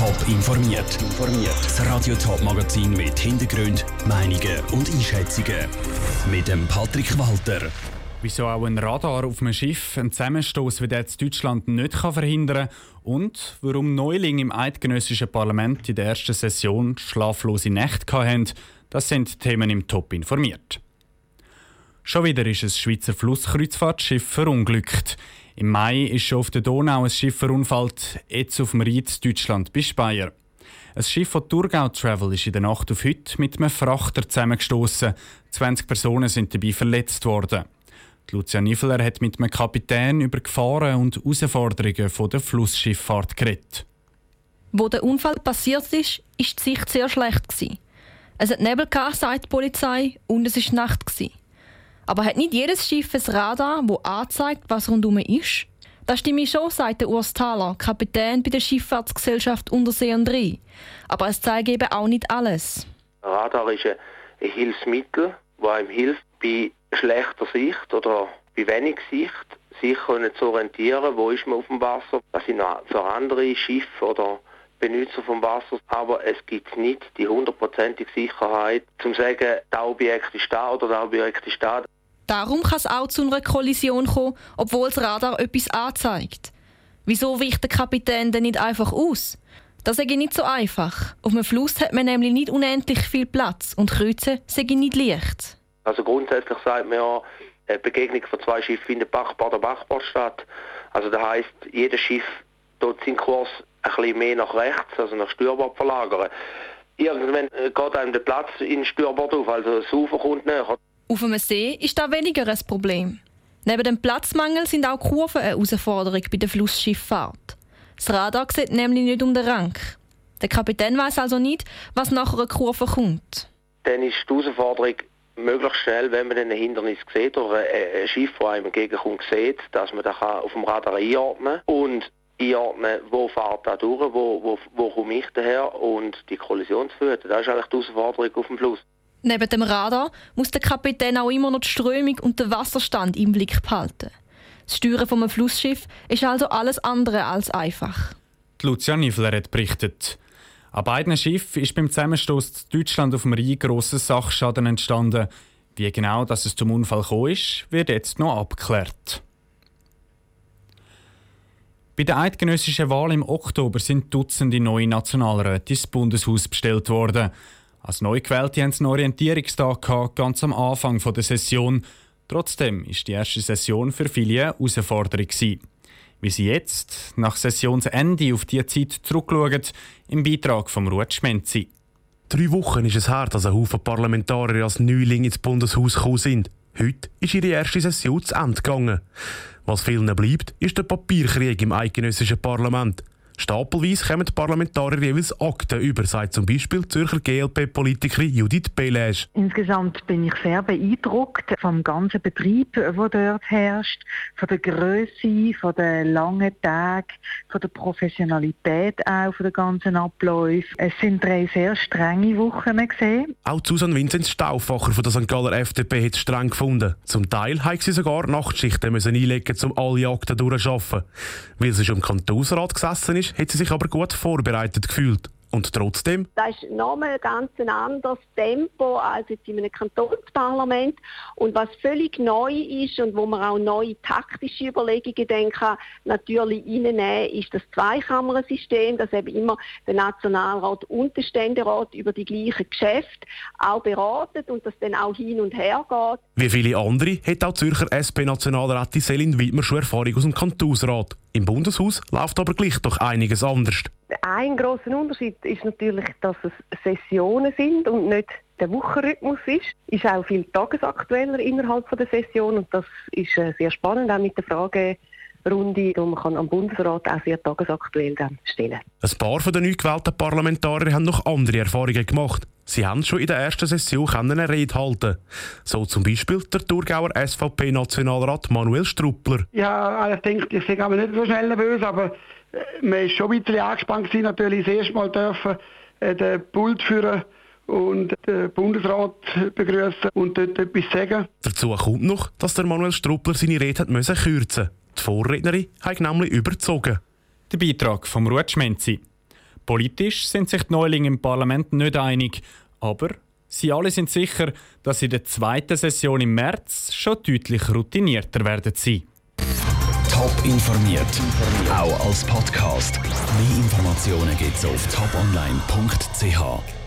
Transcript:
Top informiert. Das Radio Top Magazin mit Hintergrund, Meinungen und Einschätzungen mit dem Patrick Walter. Wieso auch ein Radar auf einem Schiff einen Zusammenstoß wie der in Deutschland nicht kann verhindern und warum Neulinge im eidgenössischen Parlament in der ersten Session schlaflose Nächte hatten, das sind Themen im Top informiert. Schon wieder ist ein Schweizer Flusskreuzfahrtschiff verunglückt. Im Mai ist schon auf der Donau ein Schiff verunfallt, jetzt auf dem Rhein Deutschland bei Speyer. Ein Schiff von Thurgau Travel ist in der Nacht auf heute mit einem Frachter zusammengestoßen. 20 Personen sind dabei verletzt worden. Lucia Niveler hat mit einem Kapitän über Gefahren und Herausforderungen der Flussschifffahrt geredet. Wo der Unfall passiert ist, ist die Sicht sehr schlecht Es hat Nebel sagt die Polizei, und es war Nacht Aber hat nicht jedes Schiff ein Radar, wo anzeigt, was rundum ist? Das stimmt schon, sagt Urs Thaler, Kapitän bei der Schifffahrtsgesellschaft Untersee und Rhein. Aber es zeigt eben auch nicht alles. Radar ist ein Hilfsmittel, das einem hilft, bei schlechter Sicht oder bei wenig Sicht sich zu orientieren, wo ist man auf dem Wasser. Das sind für andere Schiffe oder Benutzer vom Wasser. Aber es gibt nicht die hundertprozentige Sicherheit, zum zu sagen, das Objekt ist da oder das Objekt ist da. Darum kann es auch zu einer Kollision kommen, obwohl das Radar etwas anzeigt. Wieso weicht der Kapitän denn nicht einfach aus? Das sei nicht so einfach. Auf einem Fluss hat man nämlich nicht unendlich viel Platz und Kreuzen sei nicht leicht. Also grundsätzlich sagt man ja, eine Begegnung von zwei Schiffen findet Bachbad oder Bachbad statt. Also das heißt, jedes Schiff dort seinen Kurs ein bisschen mehr nach rechts, also nach Steuerbord verlagern. Irgendwann äh, geht einem der Platz in Steuerbord auf, also das Ufer kommt näher. Auf einem See ist da weniger ein Problem. Neben dem Platzmangel sind auch Kurven eine Herausforderung bei der Flussschifffahrt. Das Radar sieht nämlich nicht um den Rang. Der Kapitän weiß also nicht, was nach einer Kurve kommt. Dann ist die Herausforderung, möglichst schnell, wenn man ein Hindernis sieht oder ein Schiff, das einem entgegenkommt, sieht, dass man das auf dem Radar einordnen kann und einordnen, wo fährt da durch, wo, wo, wo komme ich daher und die führen. Das ist eigentlich die Herausforderung auf dem Fluss. Neben dem Radar muss der Kapitän auch immer noch die Strömung und den Wasserstand im Blick behalten. Das Steuern von einem Flussschiff ist also alles andere als einfach. Die Lucia Nifler hat berichtet. An beiden Schiffen ist beim Zusammenstoß Deutschland auf dem Rhein grosser Sachschaden entstanden. Wie genau dass es zum Unfall gekommen ist, wird jetzt noch abgeklärt. Bei der eidgenössischen Wahl im Oktober sind Dutzende neue Nationalräte ins Bundeshaus bestellt worden. Als Neugewählte haben sie einen Orientierungstag ganz am Anfang der Session. Trotzdem ist die erste Session für viele eine Herausforderung. Wie sie jetzt, nach Sessionsende, auf diese Zeit zurückschauen, im Beitrag von Ruth Schmenzi. Drei Wochen ist es her, dass ein Haufen Parlamentarier als Neuling ins Bundeshaus gekommen sind. Heute ist ihre erste Session zu Ende gegangen. Was vielen bleibt, ist der Papierkrieg im eidgenössischen Parlament. Stapelweise kommen die Parlamentarier jeweils Akten über, sagt zum Beispiel Zürcher GLP-Politikerin Judith Belesch. Insgesamt bin ich sehr beeindruckt vom ganzen Betrieb, der dort herrscht, von der Größe, von den langen Tagen, von der Professionalität auch, von den ganzen Abläufen. Es sind drei sehr strenge Wochen gesehen. Auch Susan Vinzenz Stauffacher von der St. Galler FDP hat es streng gefunden. Zum Teil haben sie sogar Nachtschichten müssen einlegen, um alle Akten durchzuarbeiten. Weil sie schon im Kantonsrat gesessen ist, hat sie sich aber gut vorbereitet gefühlt. Und trotzdem? Das ist nochmal ein ganz anderes Tempo als jetzt in einem Kantonsparlament. Und was völlig neu ist und wo man auch neue taktische Überlegungen denken natürlich reinnehmen, ist das Zweikammersystem, dass eben immer der Nationalrat und der Ständerat über die gleichen Geschäfte auch beraten und das dann auch hin und her geht. Wie viele andere hat auch Zürcher SP-Nationalrätin Selin Wittmer schon Erfahrung aus dem Kantonsrat. Im Bundeshaus läuft aber gleich doch einiges anders. Ein großer Unterschied ist natürlich, dass es Sessionen sind und nicht der Wochenrhythmus ist. Ist auch viel tagesaktueller innerhalb der Session und das ist äh, sehr spannend, auch mit der Frage Runde, die man kann am Bundesrat auch sehr tagesaktuell dann stellen Ein paar von den neu gewählten Parlamentarier haben noch andere Erfahrungen gemacht. Sie haben schon in der ersten Session eine Rede halten. So zum Beispiel der Thurgauer SVP-Nationalrat Manuel Struppler. Ja, ich denke, ich sage aber nicht so schnell nervös, aber äh, man ist schon ein bisschen angespannt gewesen, natürlich das erste Mal dürfen äh, den Pult führen und den Bundesrat begrüßen und dort etwas sagen. Dazu kommt noch, dass der Manuel Struppler seine Rede hat müssen kürzen. Die Vorrednerin hat nämlich überzogen. Der Beitrag vom Ruth Schmenzi. Politisch sind sich die Neulinge im Parlament nicht einig, aber sie alle sind sicher, dass sie in der zweiten Session im März schon deutlich routinierter werden sein. Top informiert, auch als Podcast. Mehr Informationen gibt's auf toponline.ch.